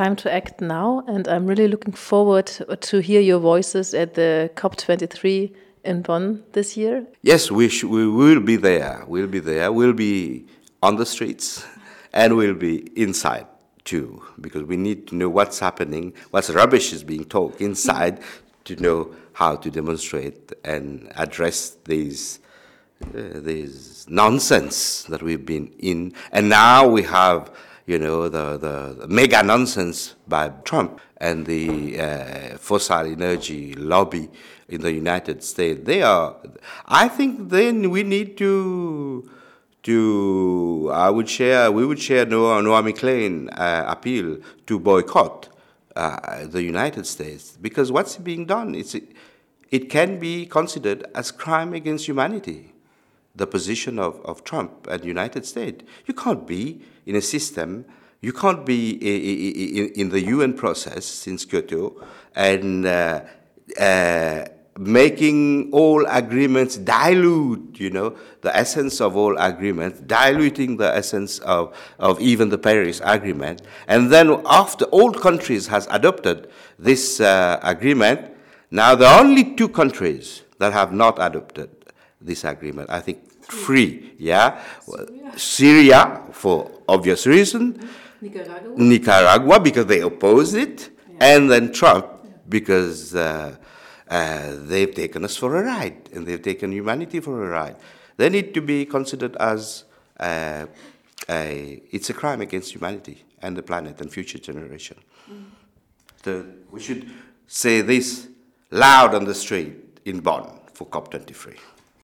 time to act now, and I'm really looking forward to hear your voices at the COP23 in Bonn this year. Yes, we, we will be there. We'll be there. We'll be on the streets, and we'll be inside too, because we need to know what's happening, what rubbish is being talked inside, to know how to demonstrate and address these uh, this nonsense that we've been in. And now we have, you know, the, the, mega nonsense by Trump and the uh, fossil energy lobby in the United States. They are, I think then we need to, to I would share, we would share Noah, Naomi Klein uh, appeal to boycott uh, the United States because what's being done, it's, it can be considered as crime against humanity the position of, of Trump and the United States. You can't be in a system, you can't be in, in the UN process since Kyoto and uh, uh, making all agreements dilute, you know, the essence of all agreements, diluting the essence of, of even the Paris Agreement. And then after all countries has adopted this uh, agreement, now the only two countries that have not adopted this agreement. I think three, yeah? Syria, Syria for obvious reason. Nicaragua. Nicaragua because they oppose it. Yeah. And then Trump yeah. because uh, uh, they've taken us for a ride and they've taken humanity for a ride. They need to be considered as uh, a, it's a crime against humanity and the planet and future generation. Mm. The, we should say this loud on the street in Bonn for COP23.